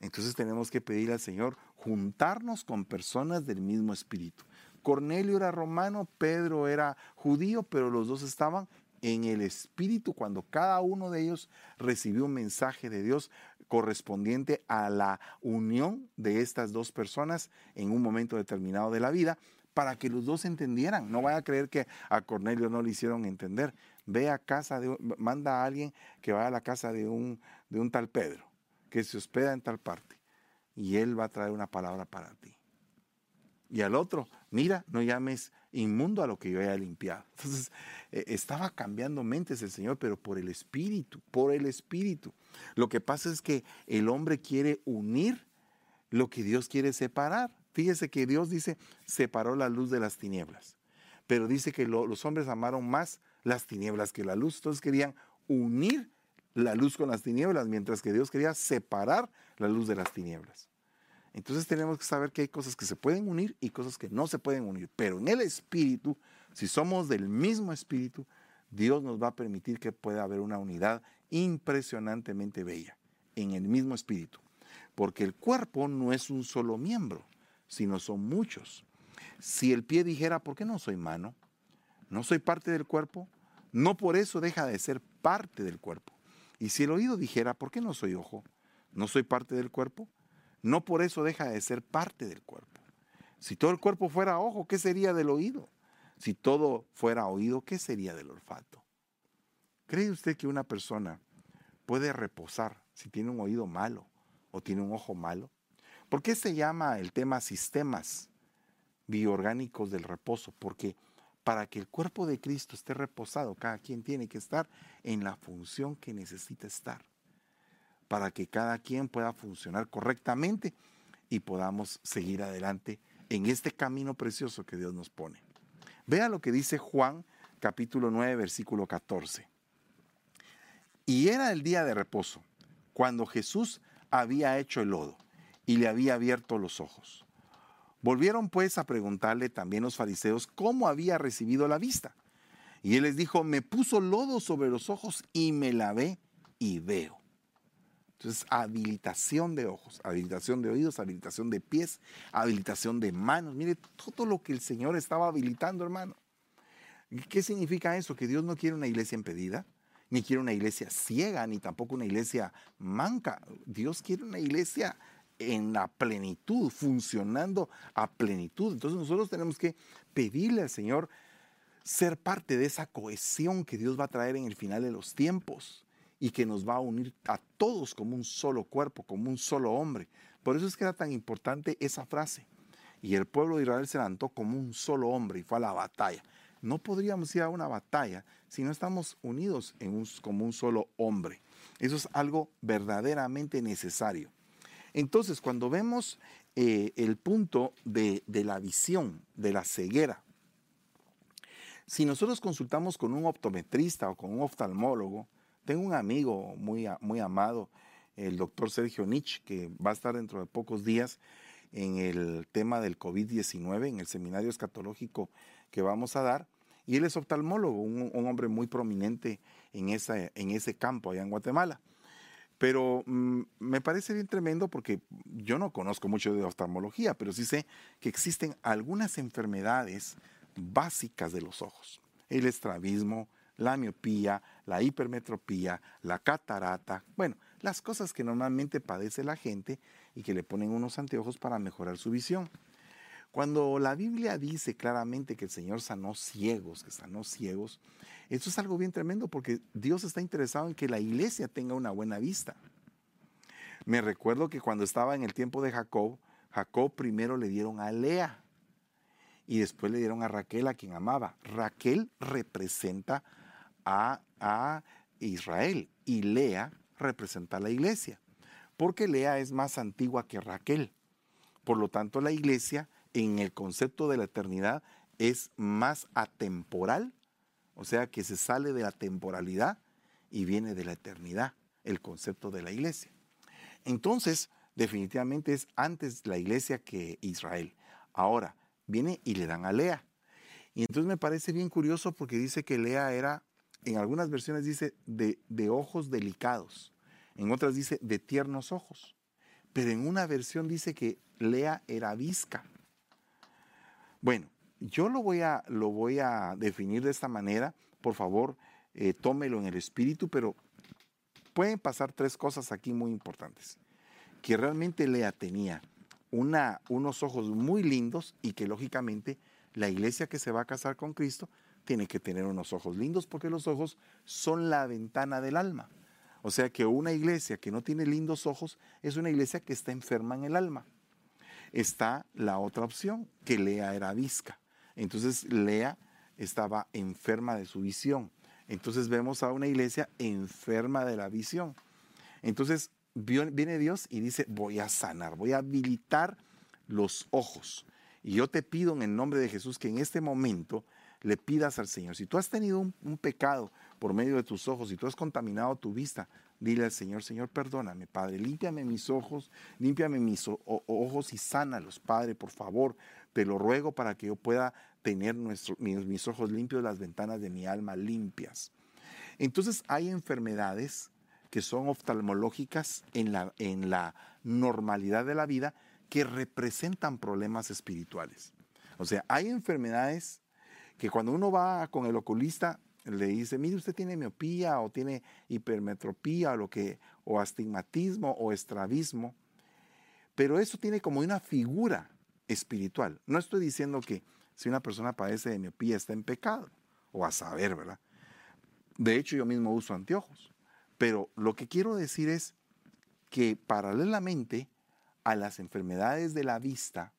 [SPEAKER 1] Entonces tenemos que pedir al Señor juntarnos con personas del mismo espíritu. Cornelio era romano, Pedro era judío, pero los dos estaban en el Espíritu cuando cada uno de ellos recibió un mensaje de Dios correspondiente a la unión de estas dos personas en un momento determinado de la vida para que los dos entendieran. No vaya a creer que a Cornelio no le hicieron entender. Ve a casa de, manda a alguien que vaya a la casa de un, de un tal Pedro, que se hospeda en tal parte, y él va a traer una palabra para ti. Y al otro, mira, no llames inmundo a lo que yo haya limpiado. [laughs] Entonces, eh, estaba cambiando mentes el Señor, pero por el Espíritu, por el Espíritu. Lo que pasa es que el hombre quiere unir lo que Dios quiere separar. Fíjese que Dios dice, separó la luz de las tinieblas. Pero dice que los hombres amaron más las tinieblas que la luz. Entonces querían unir la luz con las tinieblas, mientras que Dios quería separar la luz de las tinieblas. Entonces tenemos que saber que hay cosas que se pueden unir y cosas que no se pueden unir. Pero en el Espíritu, si somos del mismo Espíritu, Dios nos va a permitir que pueda haber una unidad impresionantemente bella en el mismo Espíritu. Porque el cuerpo no es un solo miembro, sino son muchos. Si el pie dijera, ¿por qué no soy mano? ¿No soy parte del cuerpo? No por eso deja de ser parte del cuerpo. Y si el oído dijera, ¿por qué no soy ojo? ¿No soy parte del cuerpo? no por eso deja de ser parte del cuerpo. Si todo el cuerpo fuera ojo, ¿qué sería del oído? Si todo fuera oído, ¿qué sería del olfato? ¿Cree usted que una persona puede reposar si tiene un oído malo o tiene un ojo malo? ¿Por qué se llama el tema sistemas bioorgánicos del reposo? Porque para que el cuerpo de Cristo esté reposado, cada quien tiene que estar en la función que necesita estar para que cada quien pueda funcionar correctamente y podamos seguir adelante en este camino precioso que Dios nos pone. Vea lo que dice Juan capítulo 9 versículo 14. Y era el día de reposo, cuando Jesús había hecho el lodo y le había abierto los ojos. Volvieron pues a preguntarle también los fariseos cómo había recibido la vista. Y él les dijo, me puso lodo sobre los ojos y me lavé y veo. Entonces, habilitación de ojos, habilitación de oídos, habilitación de pies, habilitación de manos. Mire todo lo que el Señor estaba habilitando, hermano. ¿Qué significa eso? Que Dios no quiere una iglesia impedida, ni quiere una iglesia ciega, ni tampoco una iglesia manca. Dios quiere una iglesia en la plenitud, funcionando a plenitud. Entonces nosotros tenemos que pedirle al Señor ser parte de esa cohesión que Dios va a traer en el final de los tiempos y que nos va a unir a todos como un solo cuerpo, como un solo hombre. Por eso es que era tan importante esa frase. Y el pueblo de Israel se levantó como un solo hombre y fue a la batalla. No podríamos ir a una batalla si no estamos unidos como un solo hombre. Eso es algo verdaderamente necesario. Entonces, cuando vemos eh, el punto de, de la visión, de la ceguera, si nosotros consultamos con un optometrista o con un oftalmólogo, tengo un amigo muy, muy amado, el doctor Sergio Nich, que va a estar dentro de pocos días en el tema del COVID-19, en el seminario escatológico que vamos a dar. Y él es oftalmólogo, un, hombre muy prominente en, esa, en ese campo allá en Guatemala. Pero mm, me parece bien tremendo porque yo no conozco mucho de oftalmología, pero sí sé que existen algunas enfermedades básicas de los ojos. El estrabismo, la miopía, la hipermetropía, la catarata, bueno, las cosas que normalmente padece la gente y que le ponen unos anteojos para mejorar su visión. Cuando la Biblia dice claramente que el Señor sanó ciegos, que sanó ciegos, esto es algo bien tremendo porque Dios está interesado en que la iglesia tenga una buena vista. Me recuerdo que cuando estaba en el tiempo de Jacob, Jacob primero le dieron a Lea y después le dieron a Raquel a quien amaba. Raquel representa a, a Israel y Lea representa a la iglesia, porque Lea es más antigua que Raquel. Por lo tanto, la iglesia en el concepto de la eternidad es más atemporal, o sea que se sale de la temporalidad y viene de la eternidad, el concepto de la iglesia. Entonces, definitivamente es antes la iglesia que Israel. Ahora, viene y le dan a Lea. Y entonces me parece bien curioso porque dice que Lea era, en algunas versiones dice, de, ojos delicados, en otras dice de tiernos ojos, pero en una versión dice que Lea era visca. Bueno, yo lo voy a, lo voy a definir de esta manera. Por favor, eh, tómelo en el espíritu, pero pueden pasar tres cosas aquí muy importantes. Que realmente Lea tenía unos ojos muy lindos y que lógicamente la iglesia que se va a casar con Cristo tiene que tener unos ojos lindos porque los ojos son la ventana del alma. O sea que una iglesia que no tiene lindos ojos es una iglesia que está enferma en el alma está la otra opción, que Lea era visca. Entonces Lea estaba enferma de su visión. Entonces vemos a una iglesia enferma de la visión. Entonces viene Dios y dice, voy a sanar, voy a habilitar los ojos. Y yo te pido en el nombre de Jesús que en este momento le pidas al Señor, si tú has tenido un, un pecado por medio de tus ojos, si tú has contaminado tu vista, Dile al Señor, Señor, perdóname, Padre, límpiame mis ojos, límpiame mis ojos y sánalos, Padre, por favor. Te lo ruego para que yo pueda tener mis, ojos limpios, las ventanas de mi alma limpias. Entonces hay enfermedades que son oftalmológicas en la, en la normalidad de la vida que representan problemas espirituales. O sea, hay enfermedades que cuando uno va con el oculista le dice, mire, usted tiene miopía o tiene hipermetropía o, lo que, o astigmatismo o estrabismo, pero eso tiene como una figura espiritual. No estoy diciendo que si una persona padece de miopía está en pecado, o a saber, ¿verdad? De hecho, yo mismo uso anteojos, pero lo que quiero decir es que paralelamente a las enfermedades de la vista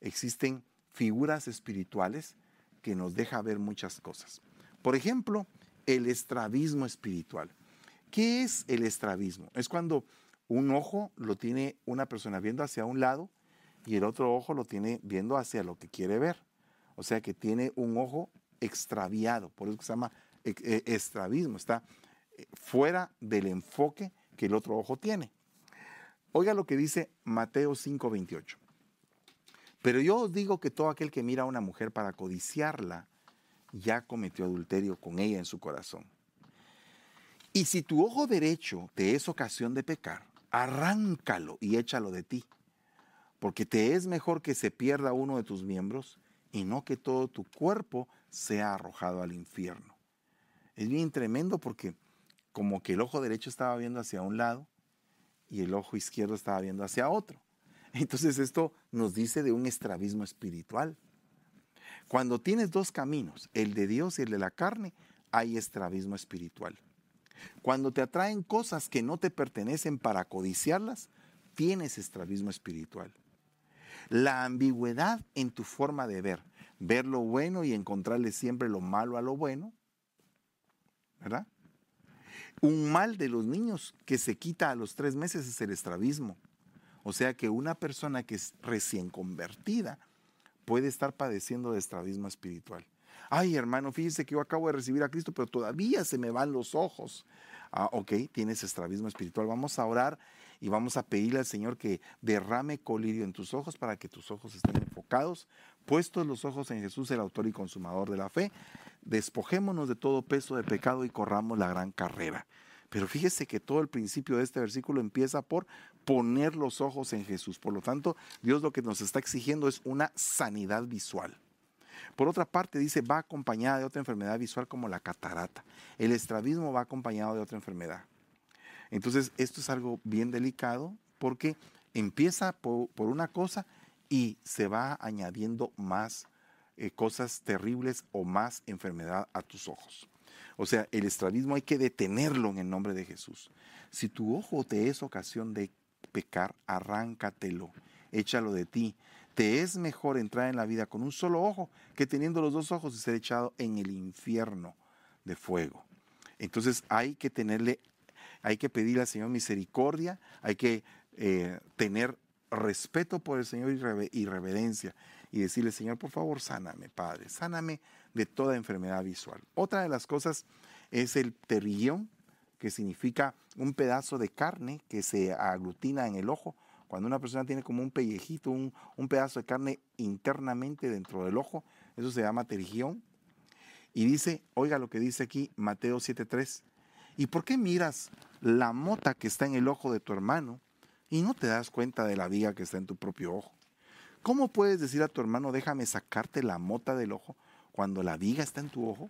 [SPEAKER 1] existen figuras espirituales que nos deja ver muchas cosas. Por ejemplo, el estrabismo espiritual. ¿Qué es el estrabismo? Es cuando un ojo lo tiene una persona viendo hacia un lado y el otro ojo lo tiene viendo hacia lo que quiere ver. O sea que tiene un ojo extraviado, por eso se llama e, e, estrabismo, está eh, fuera del enfoque que el otro ojo tiene. Oiga lo que dice Mateo 5:28. Pero yo os digo que todo aquel que mira a una mujer para codiciarla, ya cometió adulterio con ella en su corazón. Y si tu ojo derecho te es ocasión de pecar, arráncalo y échalo de ti, porque te es mejor que se pierda uno de tus miembros y no que todo tu cuerpo sea arrojado al infierno. Es bien tremendo porque como que el ojo derecho estaba viendo hacia un lado y el ojo izquierdo estaba viendo hacia otro. Entonces esto nos dice de un estrabismo espiritual. Cuando tienes dos caminos, el de Dios y el de la carne, hay estrabismo espiritual. Cuando te atraen cosas que no te pertenecen para codiciarlas, tienes estrabismo espiritual. La ambigüedad en tu forma de ver, ver lo bueno y encontrarle siempre lo malo a lo bueno, ¿verdad? Un mal de los niños que se quita a los tres meses es el estrabismo. O sea que una persona que es recién convertida puede estar padeciendo de estrabismo espiritual. Ay, hermano, fíjese que yo acabo de recibir a Cristo, pero todavía se me van los ojos. Ah, ok, tienes estrabismo espiritual. Vamos a orar y vamos a pedirle al Señor que derrame colirio en tus ojos para que tus ojos estén enfocados, puestos los ojos en Jesús, el autor y consumador de la fe. Despojémonos de todo peso de pecado y corramos la gran carrera. Pero fíjese que todo el principio de este versículo empieza por poner los ojos en Jesús. Por lo tanto, Dios lo que nos está exigiendo es una sanidad visual. Por otra parte, dice, va acompañada de otra enfermedad visual como la catarata. El estrabismo va acompañado de otra enfermedad. Entonces, esto es algo bien delicado porque empieza por, una cosa y se va añadiendo más eh, cosas terribles o más enfermedad a tus ojos. O sea, el estrabismo hay que detenerlo en el nombre de Jesús. Si tu ojo te es ocasión de pecar, arráncatelo, échalo de ti. Te es mejor entrar en la vida con un solo ojo que teniendo los dos ojos y ser echado en el infierno de fuego. Entonces hay que tenerle, hay que pedirle al Señor misericordia, hay que eh, tener respeto por el Señor y reverencia y decirle, Señor, por favor, sáname, Padre, sáname de toda enfermedad visual. Otra de las cosas es el terrillón, que significa un pedazo de carne que se aglutina en el ojo. Cuando una persona tiene como un pellejito, un, pedazo de carne internamente dentro del ojo, eso se llama terrigión. Y dice, oiga lo que dice aquí Mateo 7:3. ¿Y por qué miras la mota que está en el ojo de tu hermano y no te das cuenta de la viga que está en tu propio ojo? ¿Cómo puedes decir a tu hermano, déjame sacarte la mota del ojo cuando la viga está en tu ojo?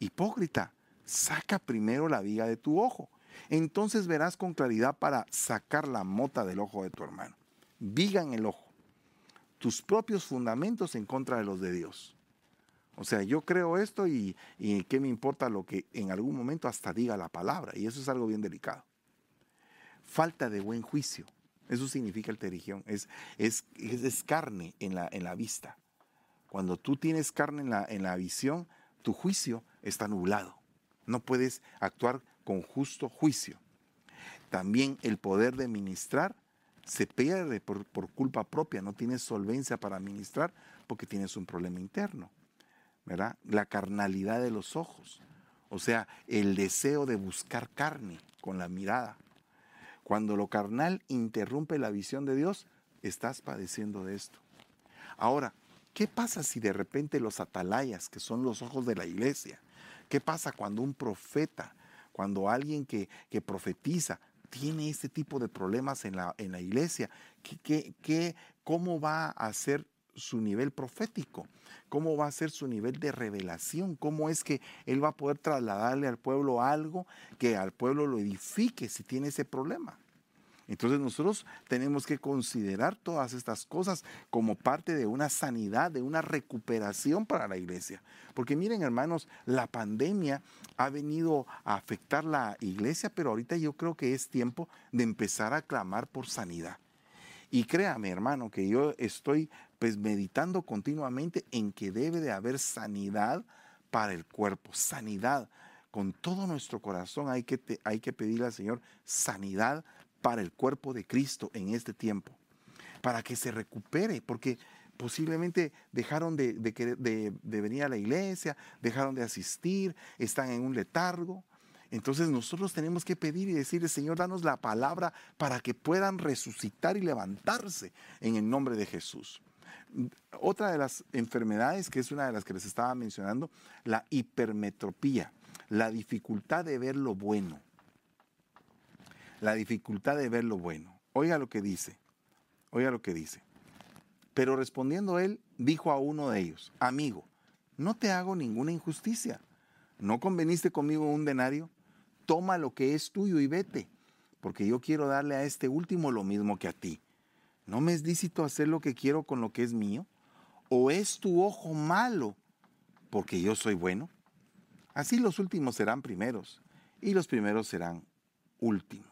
[SPEAKER 1] Hipócrita, saca primero la viga de tu ojo. Entonces verás con claridad para sacar la mota del ojo de tu hermano. Viga en el ojo. Tus propios fundamentos en contra de los de Dios. O sea, yo creo esto y, y qué me importa lo que en algún momento hasta diga la palabra. Y eso es algo bien delicado. Falta de buen juicio. Eso significa el terigión. Es, es, es, carne en la, en la vista. Cuando tú tienes carne en la, en la visión, tu juicio está nublado. No puedes actuar con justo juicio. También el poder de ministrar se pierde por, por, culpa propia. No tienes solvencia para ministrar porque tienes un problema interno. ¿verdad? La carnalidad de los ojos. O sea, el deseo de buscar carne con la mirada. Cuando lo carnal interrumpe la visión de Dios, estás padeciendo de esto. Ahora, ¿qué pasa si de repente los atalayas, que son los ojos de la iglesia, qué pasa cuando un profeta, cuando alguien que, profetiza, tiene este tipo de problemas en la, en la iglesia? ¿Qué, qué, cómo va a ser su nivel profético, cómo va a ser su nivel de revelación, cómo es que él va a poder trasladarle al pueblo algo que al pueblo lo edifique si tiene ese problema. Entonces nosotros tenemos que considerar todas estas cosas como parte de una sanidad, de una recuperación para la iglesia. Porque miren hermanos, la pandemia ha venido a afectar la iglesia, pero ahorita yo creo que es tiempo de empezar a clamar por sanidad. Y créame, hermano, que yo estoy pues meditando continuamente en que debe de haber sanidad para el cuerpo, sanidad. Con todo nuestro corazón hay que, hay que pedirle al Señor sanidad para el cuerpo de Cristo en este tiempo, para que se recupere, porque posiblemente dejaron de, venir a la iglesia, dejaron de asistir, están en un letargo. Entonces nosotros tenemos que pedir y decirle, Señor, danos la palabra para que puedan resucitar y levantarse en el nombre de Jesús. Otra de las enfermedades, que es una de las que les estaba mencionando, la hipermetropía, la dificultad de ver lo bueno la dificultad de ver lo bueno. Oiga lo que dice, oiga lo que dice. Pero respondiendo él, dijo a uno de ellos, amigo, no te hago ninguna injusticia. ¿No conveniste conmigo un denario? Toma lo que es tuyo y vete, porque yo quiero darle a este último lo mismo que a ti. ¿No me es lícito hacer lo que quiero con lo que es mío? ¿O es tu ojo malo porque yo soy bueno? Así los últimos serán primeros y los primeros serán últimos.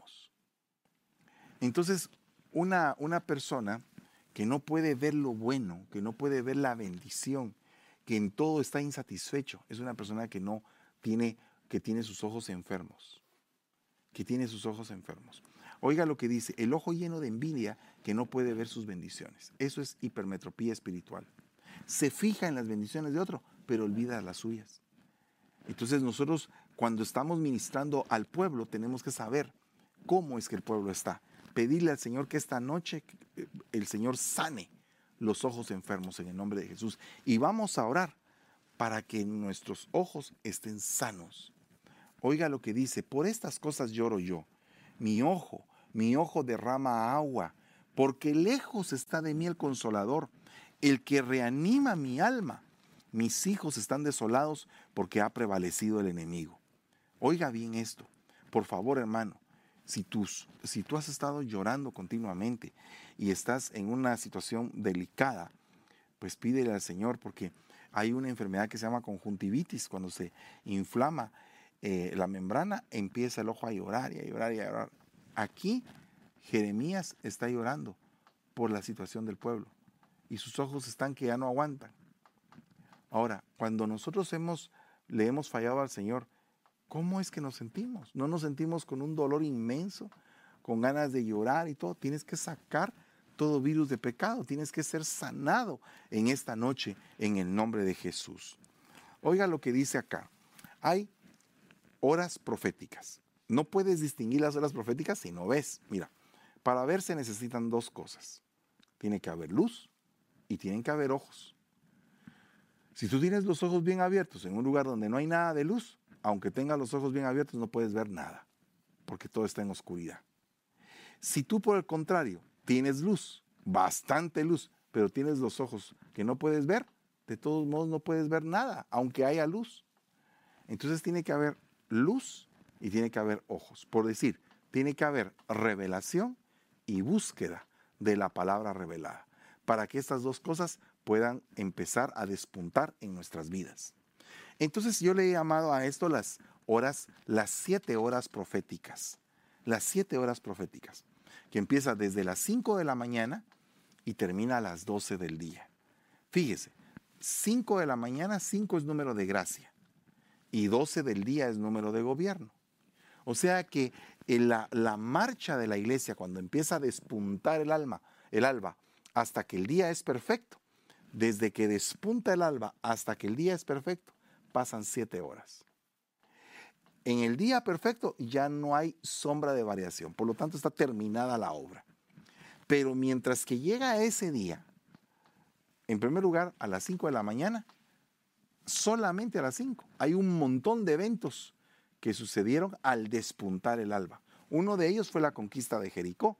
[SPEAKER 1] Entonces, una, una persona que no puede ver lo bueno, que no puede ver la bendición, que en todo está insatisfecho, es una persona que no tiene, que tiene sus ojos enfermos, que tiene sus ojos enfermos. Oiga lo que dice, el ojo lleno de envidia que no puede ver sus bendiciones. Eso es hipermetropía espiritual. Se fija en las bendiciones de otro, pero olvida las suyas. Entonces nosotros cuando estamos ministrando al pueblo tenemos que saber cómo es que el pueblo está pedirle al Señor que esta noche eh, el Señor sane los ojos enfermos en el nombre de Jesús. Y vamos a orar para que nuestros ojos estén sanos. Oiga lo que dice, por estas cosas lloro yo. Mi ojo, mi ojo derrama agua, porque lejos está de mí el consolador, el que reanima mi alma. mis hijos están desolados porque ha prevalecido el enemigo. Oiga bien esto, por favor hermano, si, tú has estado llorando continuamente y estás en una situación delicada, pues pídele al Señor porque hay una enfermedad que se llama conjuntivitis, cuando se inflama eh, la membrana, empieza el ojo a llorar y a llorar y a llorar. Aquí Jeremías está llorando por la situación del pueblo y sus ojos están que ya no aguantan. Ahora, cuando nosotros hemos, le hemos fallado al Señor, ¿cómo es que nos sentimos? ¿No nos sentimos con un dolor inmenso, con ganas de llorar y todo? Tienes que sacar todo virus de pecado, tienes que ser sanado en esta noche en el nombre de Jesús. Oiga lo que dice acá. Hay horas proféticas. No puedes distinguir las horas proféticas si no ves. Mira, para ver se necesitan dos cosas. Tiene que haber luz y tienen que haber ojos. Si tú tienes los ojos bien abiertos en un lugar donde no hay nada de luz, aunque tengas los ojos bien abiertos no puedes ver nada, porque todo está en oscuridad. Si tú por el contrario tienes luz, bastante luz, pero tienes los ojos que no puedes ver, de todos modos no puedes ver nada, aunque haya luz. Entonces tiene que haber luz y tiene que haber ojos. Por decir, tiene que haber revelación y búsqueda de la palabra revelada, para que estas dos cosas puedan empezar a despuntar en nuestras vidas. Entonces yo le he llamado a esto las horas, las siete horas proféticas, las siete horas proféticas, que empieza desde las cinco de la mañana y termina a las doce del día. Fíjese, cinco de la mañana, cinco es número de gracia y doce del día es número de gobierno. O sea que la, la, marcha de la iglesia, cuando empieza a despuntar el alma, el alba, hasta que el día es perfecto, desde que despunta el alba hasta que el día es perfecto, pasan siete horas. En el día perfecto ya no hay sombra de variación, por lo tanto está terminada la obra. Pero mientras que llega ese día, en primer lugar, a las 5 de la mañana, solamente a las 5, hay un montón de eventos que sucedieron al despuntar el alba. Uno de ellos fue la conquista de Jericó.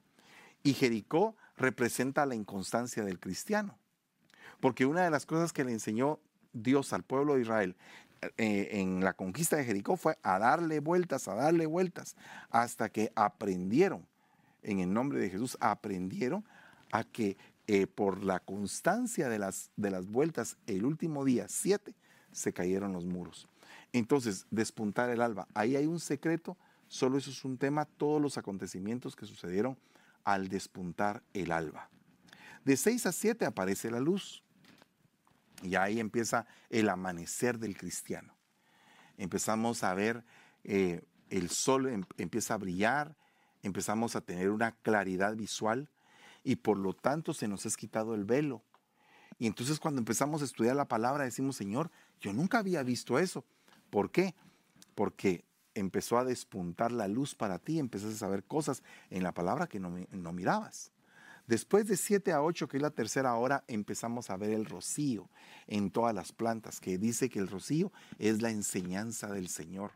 [SPEAKER 1] Y Jericó representa la inconstancia del cristiano. Porque una de las cosas que le enseñó Dios al pueblo de Israel eh, en la conquista de Jericó fue a darle vueltas, a darle vueltas, hasta que aprendieron en el nombre de Jesús, aprendieron a que eh, por la constancia de las, de las vueltas, el último día, siete, se cayeron los muros. Entonces, despuntar el alba, ahí hay un secreto, solo eso es un tema, todos los acontecimientos que sucedieron al despuntar el alba. De seis a siete aparece la luz. Y ahí empieza el amanecer del cristiano. Empezamos a ver eh, el sol em, empieza a brillar, empezamos a tener una claridad visual y por lo tanto se nos es quitado el velo. Y entonces cuando empezamos a estudiar la palabra decimos, Señor, yo nunca había visto eso. ¿Por qué? Porque empezó a despuntar la luz para ti, empezaste a ver cosas en la palabra que no, no mirabas. Después de 7 a 8, que es la tercera hora, empezamos a ver el rocío en todas las plantas, que dice que el rocío es la enseñanza del Señor.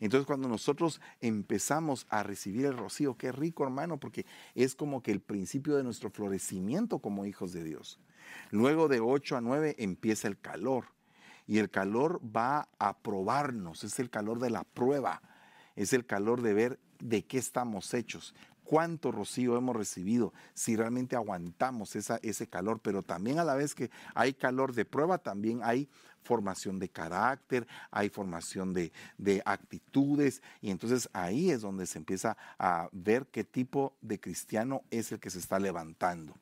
[SPEAKER 1] Entonces cuando nosotros empezamos a recibir el rocío, qué rico hermano, porque es como que el principio de nuestro florecimiento como hijos de Dios. Luego de 8 a 9 empieza el calor y el calor va a probarnos, es el calor de la prueba, es el calor de ver de qué estamos hechos, cuánto rocío hemos recibido, si realmente aguantamos ese calor, pero también a la vez que hay calor de prueba, también hay formación de carácter, hay formación de, de actitudes, y entonces ahí es donde se empieza a ver qué tipo de cristiano es el que se está levantando.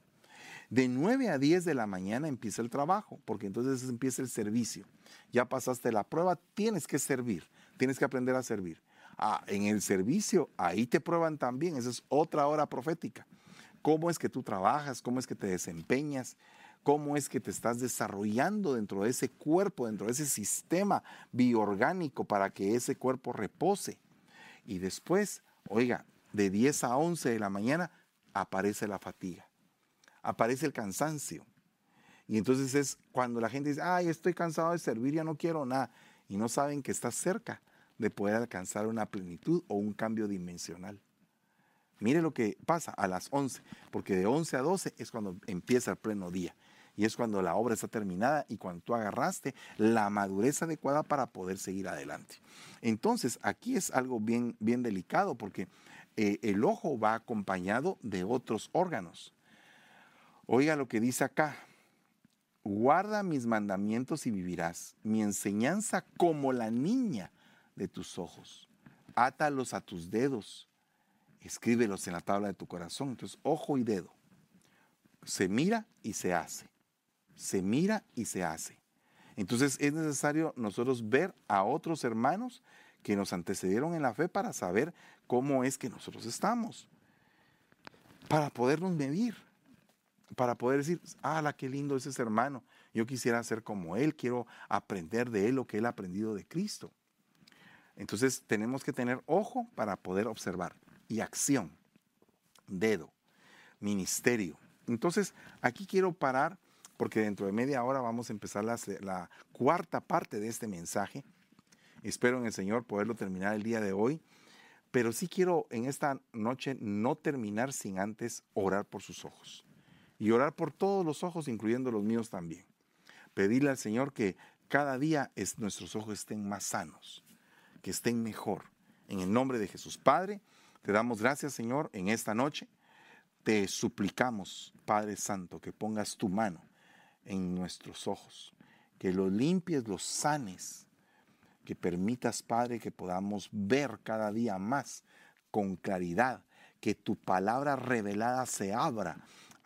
[SPEAKER 1] De 9 a 10 de la mañana empieza el trabajo, porque entonces empieza el servicio. Ya pasaste la prueba, tienes que servir, tienes que aprender a servir. Ah, en el servicio, ahí te prueban también, esa es otra hora profética. ¿Cómo es que tú trabajas? ¿Cómo es que te desempeñas? ¿Cómo es que te estás desarrollando dentro de ese cuerpo, dentro de ese sistema bioorgánico para que ese cuerpo repose? Y después, oiga, de 10 a 11 de la mañana aparece la fatiga aparece el cansancio. Y entonces es cuando la gente dice, ay, estoy cansado de servir, ya no quiero nada. Y no saben que está cerca de poder alcanzar una plenitud o un cambio dimensional. Mire lo que pasa a las 11, porque de 11 a 12 es cuando empieza el pleno día. Y es cuando la obra está terminada y cuando tú agarraste la madurez adecuada para poder seguir adelante. Entonces, aquí es algo bien, bien delicado porque eh, el ojo va acompañado de otros órganos. Oiga lo que dice acá. Guarda mis mandamientos y vivirás. Mi enseñanza como la niña de tus ojos. Átalos a tus dedos. Escríbelos en la tabla de tu corazón. Entonces, ojo y dedo. Se mira y se hace. Se mira y se hace. Entonces es necesario nosotros ver a otros hermanos que nos antecedieron en la fe para saber cómo es que nosotros estamos. Para podernos medir. Para poder decir, ah, qué lindo es ese hermano. Yo quisiera ser como él, quiero aprender de él lo que él ha aprendido de Cristo. Entonces tenemos que tener ojo para poder observar y acción, dedo, ministerio. Entonces aquí quiero parar porque dentro de media hora vamos a empezar la, cuarta parte de este mensaje. Espero en el Señor poderlo terminar el día de hoy. Pero sí quiero en esta noche no terminar sin antes orar por sus ojos. Y orar por todos los ojos, incluyendo los míos también. Pedirle al Señor que cada día nuestros ojos estén más sanos, que estén mejor. En el nombre de Jesús Padre, te damos gracias, Señor, en esta noche. Te suplicamos, Padre Santo, que pongas tu mano en nuestros ojos, que los limpies, los sanes, que permitas, Padre, que podamos ver cada día más con claridad, que tu palabra revelada se abra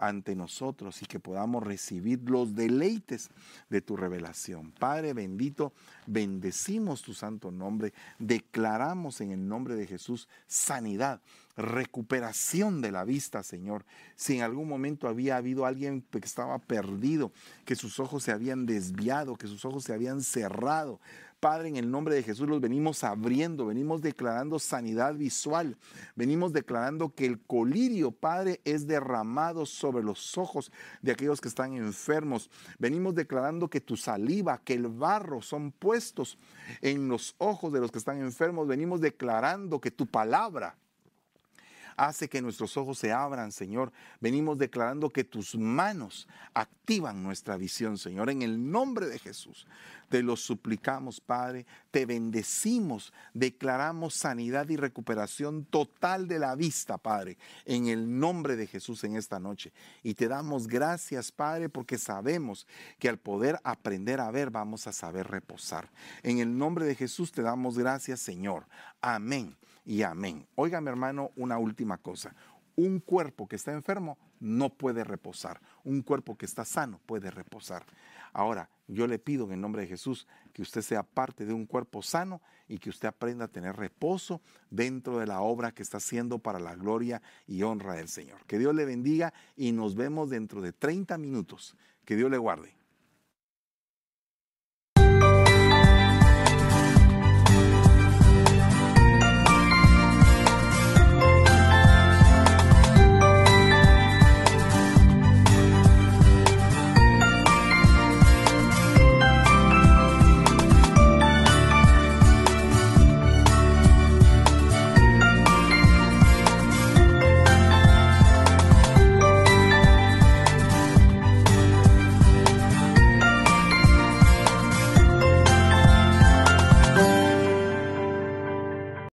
[SPEAKER 1] ante nosotros y que podamos recibir los deleites de tu revelación. Padre bendito, bendecimos tu santo nombre, declaramos en el nombre de Jesús sanidad, recuperación de la vista, Señor. Si en algún momento había habido alguien que estaba perdido, que sus ojos se habían desviado, que sus ojos se habían cerrado, Padre, en el nombre de Jesús los venimos abriendo, venimos declarando sanidad visual, venimos declarando que el colirio, Padre, es derramado sobre los ojos de aquellos que están enfermos. Venimos declarando que tu saliva, que el barro son puestos en los ojos de los que están enfermos. Venimos declarando que tu palabra hace que nuestros ojos se abran, Señor. Venimos declarando que tus manos activan nuestra visión, Señor. En el nombre de Jesús, te lo suplicamos, Padre. Te bendecimos, declaramos sanidad y recuperación total de la vista, Padre, en el nombre de Jesús en esta noche. Y te damos gracias, Padre, porque sabemos que al poder aprender a ver, vamos a saber reposar. En el nombre de Jesús te damos gracias, Señor. Amén y amén. Oiga, mi hermano, una última cosa. Un cuerpo que está enfermo no puede reposar. Un cuerpo que está sano puede reposar. Ahora, yo le pido en el nombre de Jesús que usted sea parte de un cuerpo sano y que usted aprenda a tener reposo dentro de la obra que está haciendo para la gloria y honra del Señor. Que Dios le bendiga y nos vemos dentro de 30 minutos. Que Dios le guarde.